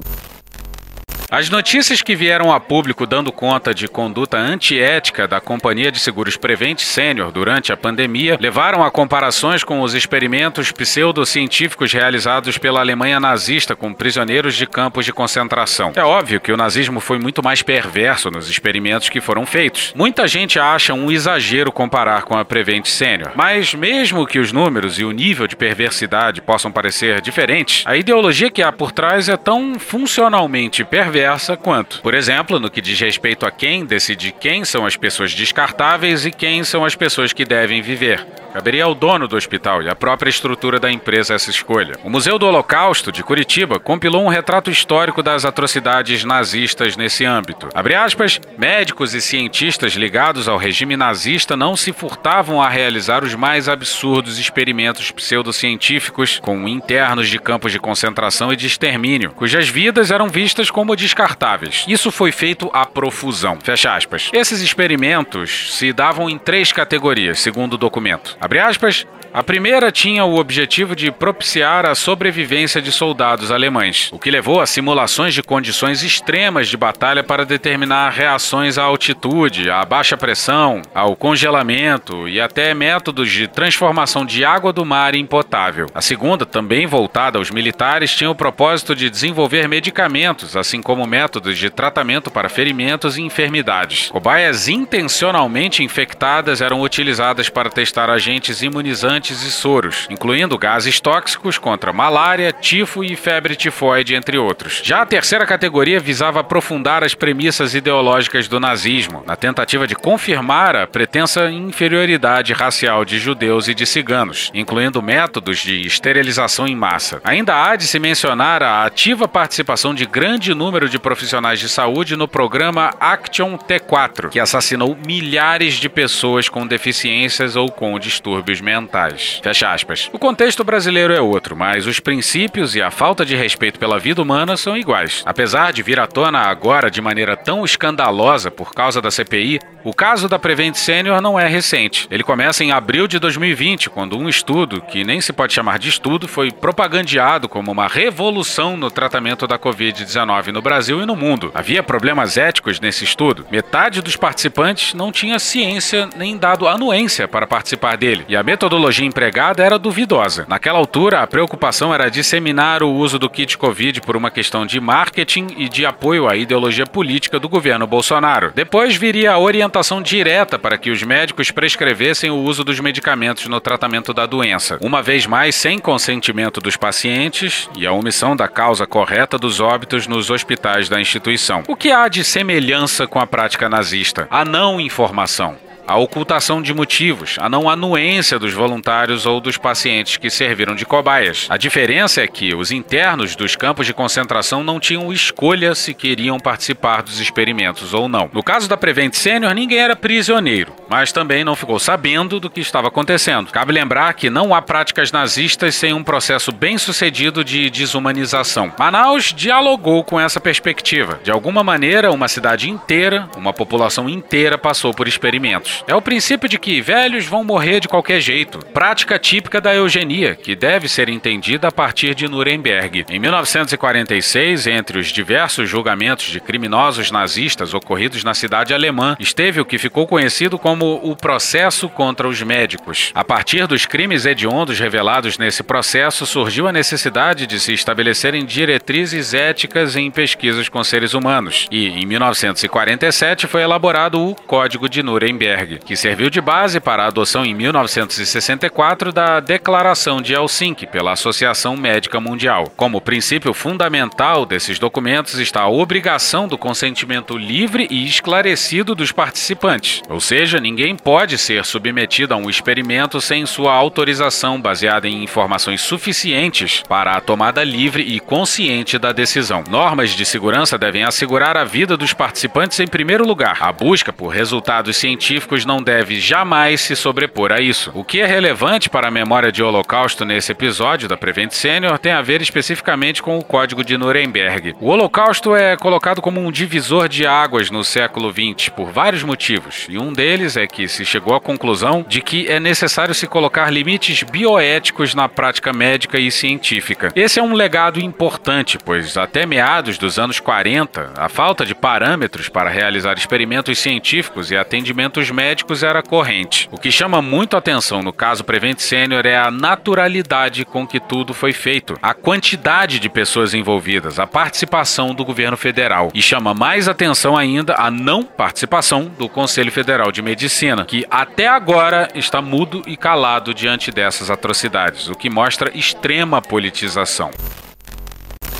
As notícias que vieram a público dando conta de conduta antiética da Companhia de Seguros Prevent Sênior durante a pandemia levaram a comparações com os experimentos pseudocientíficos realizados pela Alemanha nazista com prisioneiros de campos de concentração. É óbvio que o nazismo foi muito mais perverso nos experimentos que foram feitos. Muita gente acha um exagero comparar com a Prevent Sênior, mas mesmo que os números e o nível de perversidade possam parecer diferentes, a ideologia que há por trás é tão funcionalmente perversa quanto. Por exemplo, no que diz respeito a quem decide quem são as pessoas descartáveis e quem são as pessoas que devem viver. Caberia ao dono do hospital e à própria estrutura da empresa essa escolha. O Museu do Holocausto, de Curitiba, compilou um retrato histórico das atrocidades nazistas nesse âmbito. Abre aspas, médicos e cientistas ligados ao regime nazista não se furtavam a realizar os mais absurdos experimentos pseudocientíficos com internos de campos de concentração e de extermínio, cujas vidas eram vistas como descartáveis. Isso foi feito à profusão. Fecha aspas. Esses experimentos se davam em três categorias, segundo o documento. Abre aspas. A primeira tinha o objetivo de propiciar a sobrevivência de soldados alemães, o que levou a simulações de condições extremas de batalha para determinar reações à altitude, à baixa pressão, ao congelamento e até métodos de transformação de água do mar em potável. A segunda, também voltada aos militares, tinha o propósito de desenvolver medicamentos, assim como métodos de tratamento para ferimentos e enfermidades. Cobaias intencionalmente infectadas eram utilizadas para testar agentes imunizantes e soros, incluindo gases tóxicos contra malária, tifo e febre tifoide, entre outros. Já a terceira categoria visava aprofundar as premissas ideológicas do nazismo, na tentativa de confirmar a pretensa inferioridade racial de judeus e de ciganos, incluindo métodos de esterilização em massa. Ainda há de se mencionar a ativa participação de grande número de profissionais de saúde no programa Action T4, que assassinou milhares de pessoas com deficiências ou com distúrbios mentais. Fecha aspas. O contexto brasileiro é outro, mas os princípios e a falta de respeito pela vida humana são iguais. Apesar de vir à tona agora de maneira tão escandalosa por causa da CPI, o caso da Prevent Senior não é recente. Ele começa em abril de 2020, quando um estudo, que nem se pode chamar de estudo, foi propagandeado como uma revolução no tratamento da Covid-19 no Brasil e no mundo. Havia problemas éticos nesse estudo. Metade dos participantes não tinha ciência nem dado anuência para participar dele, e a metodologia empregada era duvidosa. Naquela altura, a preocupação era disseminar o uso do kit Covid por uma questão de marketing e de apoio à ideologia política do governo Bolsonaro. Depois viria a orientação direta para que os médicos prescrevessem o uso dos medicamentos no tratamento da doença, uma vez mais sem consentimento dos pacientes e a omissão da causa correta dos óbitos nos hospitais da instituição. O que há de semelhança com a prática nazista? A não informação a ocultação de motivos, a não anuência dos voluntários ou dos pacientes que serviram de cobaias. A diferença é que os internos dos campos de concentração não tinham escolha se queriam participar dos experimentos ou não. No caso da Prevent Senior, ninguém era prisioneiro, mas também não ficou sabendo do que estava acontecendo. Cabe lembrar que não há práticas nazistas sem um processo bem sucedido de desumanização. Manaus dialogou com essa perspectiva. De alguma maneira, uma cidade inteira, uma população inteira passou por experimentos. É o princípio de que velhos vão morrer de qualquer jeito, prática típica da eugenia, que deve ser entendida a partir de Nuremberg. Em 1946, entre os diversos julgamentos de criminosos nazistas ocorridos na cidade alemã, esteve o que ficou conhecido como o processo contra os médicos. A partir dos crimes hediondos revelados nesse processo, surgiu a necessidade de se estabelecerem diretrizes éticas em pesquisas com seres humanos. E, em 1947, foi elaborado o Código de Nuremberg, que serviu de base para a adoção em 1964 da Declaração de Helsinki pela Associação Médica Mundial. Como princípio fundamental desses documentos está a obrigação do consentimento livre e esclarecido dos participantes, ou seja, ninguém pode ser submetido a um experimento sem sua autorização baseada em informações suficientes para a tomada livre e consciente da decisão. Normas de segurança devem assegurar a vida dos participantes em primeiro lugar. A busca por resultados científicos não deve jamais se sobrepor a isso. O que é relevante para a memória de Holocausto nesse episódio da Prevent Senior tem a ver especificamente com o Código de Nuremberg. O Holocausto é colocado como um divisor de águas no século XX por vários motivos, e um deles é que se chegou à conclusão de que é necessário se colocar limites bioéticos na prática médica e científica. Esse é um legado importante, pois até meados dos anos 40, a falta de parâmetros para realizar experimentos científicos e atendimentos médicos era corrente. O que chama muito atenção no caso Prevent Senior é a naturalidade com que tudo foi feito, a quantidade de pessoas envolvidas, a participação do governo federal. E chama mais atenção ainda a não participação do Conselho Federal de Medicina, que até agora está mudo e calado diante dessas atrocidades, o que mostra extrema politização.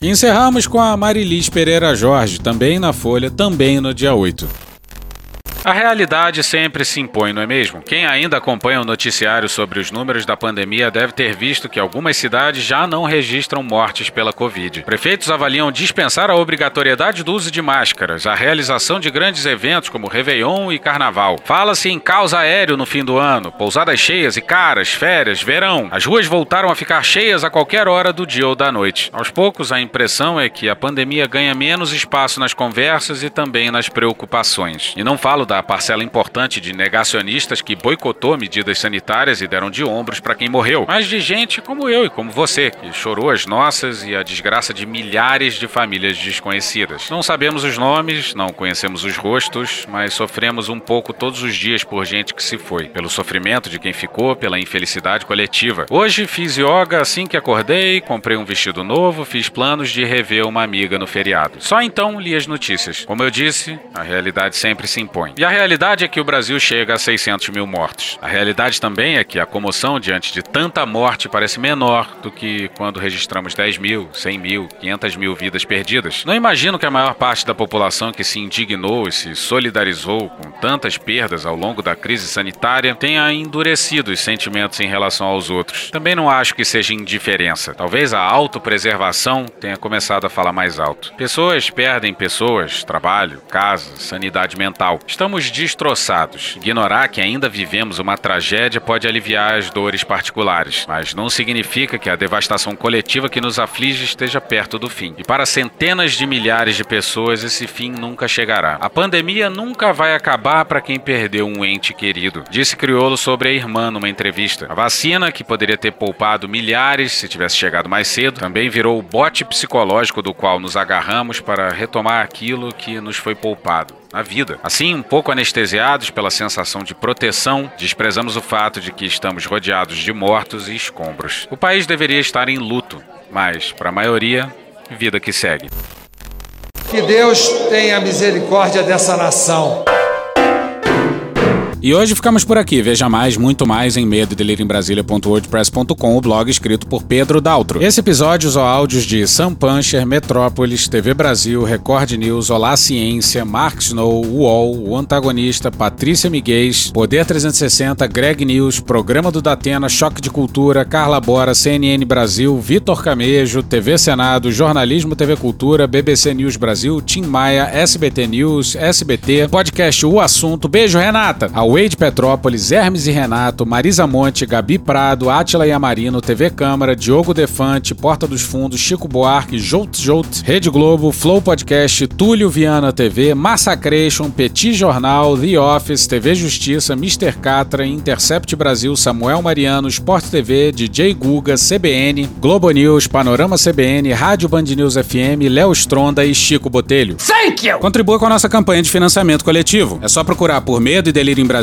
Encerramos com a Marilis Pereira Jorge, também na Folha, também no dia 8. A realidade sempre se impõe, não é mesmo? Quem ainda acompanha o noticiário sobre os números da pandemia deve ter visto que algumas cidades já não registram mortes pela Covid. Prefeitos avaliam dispensar a obrigatoriedade do uso de máscaras, a realização de grandes eventos como Réveillon e Carnaval. Fala-se em caos aéreo no fim do ano, pousadas cheias e caras, férias, verão. As ruas voltaram a ficar cheias a qualquer hora do dia ou da noite. Aos poucos, a impressão é que a pandemia ganha menos espaço nas conversas e também nas preocupações. E não falo da da parcela importante de negacionistas que boicotou medidas sanitárias e deram de ombros para quem morreu, mas de gente como eu e como você, que chorou as nossas e a desgraça de milhares de famílias desconhecidas. Não sabemos os nomes, não conhecemos os rostos, mas sofremos um pouco todos os dias por gente que se foi, pelo sofrimento de quem ficou, pela infelicidade coletiva. Hoje fiz yoga assim que acordei, comprei um vestido novo, fiz planos de rever uma amiga no feriado. Só então li as notícias. Como eu disse, a realidade sempre se impõe. E a realidade é que o Brasil chega a 600 mil mortos. A realidade também é que a comoção diante de tanta morte parece menor do que quando registramos 10 mil, 100 mil, 500 mil vidas perdidas. Não imagino que a maior parte da população que se indignou e se solidarizou com tantas perdas ao longo da crise sanitária tenha endurecido os sentimentos em relação aos outros. Também não acho que seja indiferença. Talvez a autopreservação tenha começado a falar mais alto. Pessoas perdem pessoas, trabalho, casa, sanidade mental. Estamos destroçados. Ignorar que ainda vivemos uma tragédia pode aliviar as dores particulares, mas não significa que a devastação coletiva que nos aflige esteja perto do fim. E para centenas de milhares de pessoas, esse fim nunca chegará. A pandemia nunca vai acabar para quem perdeu um ente querido, disse Criolo sobre a irmã numa entrevista. A vacina, que poderia ter poupado milhares se tivesse chegado mais cedo, também virou o bote psicológico do qual nos agarramos para retomar aquilo que nos foi poupado na vida. Assim, um pouco anestesiados pela sensação de proteção, desprezamos o fato de que estamos rodeados de mortos e escombros. O país deveria estar em luto, mas, para a maioria, vida que segue. Que Deus tenha misericórdia dessa nação. E hoje ficamos por aqui. Veja mais, muito mais em medo o blog escrito por Pedro Daltro. Esse episódio usou áudios de Sam Puncher, Metrópolis, TV Brasil, Record News, Olá Ciência, Mark Snow, UOL, O Antagonista, Patrícia Miguel, Poder 360, Greg News, Programa do Datena, Choque de Cultura, Carla Bora, CNN Brasil, Vitor Camejo, TV Senado, Jornalismo TV Cultura, BBC News Brasil, Tim Maia, SBT News, SBT, podcast O Assunto. Beijo, Renata! A Wade Petrópolis, Hermes e Renato, Marisa Monte, Gabi Prado, Átila Yamarino, TV Câmara, Diogo Defante, Porta dos Fundos, Chico Buarque, Jolt Jolt, Rede Globo, Flow Podcast, Túlio Viana TV, Massacration, Petit Jornal, The Office, TV Justiça, Mr. Catra, Intercept Brasil, Samuel Mariano, Sport TV, DJ Guga, CBN, Globo News, Panorama CBN, Rádio Band News FM, Léo Stronda e Chico Botelho. Thank you! Contribua com a nossa campanha de financiamento coletivo. É só procurar por Medo e Delírio em Brasil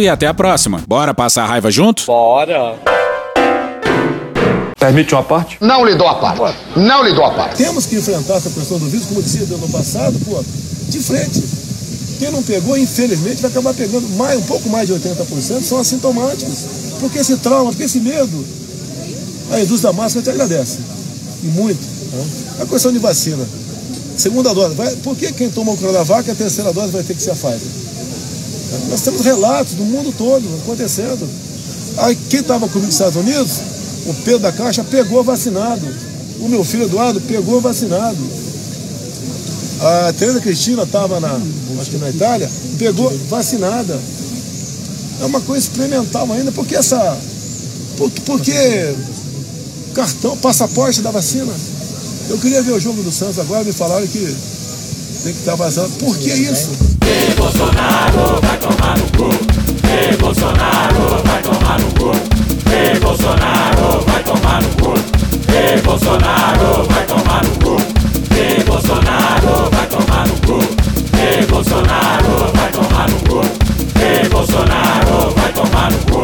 e até a próxima. Bora passar a raiva junto? Bora! Permite uma parte? Não lhe dou a parte. Não lhe dou a parte. Temos que enfrentar essa questão do vírus, como eu dizia no ano passado, pô, de frente. Quem não pegou, infelizmente, vai acabar pegando mais, um pouco mais de 80%, são assintomáticos. Porque esse trauma, porque esse medo, a indústria da máscara te agradece. E muito. Né? A questão de vacina. Segunda dose. Vai, por que quem toma o Coronavac, a terceira dose vai ter que ser a Pfizer? Nós temos relatos do mundo todo acontecendo. Aí, quem estava comigo nos Estados Unidos, o Pedro da Caixa pegou vacinado. O meu filho Eduardo pegou vacinado. A Teresa Cristina estava na, acho na Itália, pegou vacinada. É uma coisa experimental ainda, porque essa. Porque, porque cartão, passaporte da vacina. Eu queria ver o jogo do Santos agora, me falaram que tem que estar vacinado. Por que isso? E Bolsonaro vai tomar no cu. E Bolsonaro vai tomar no cu. E Bolsonaro vai tomar no cu. E Bolsonaro vai tomar no cu. E Bolsonaro vai tomar no cu. E Bolsonaro vai tomar no cu. E Bolsonaro vai tomar no cu.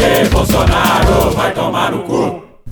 E Bolsonaro vai tomar no cu.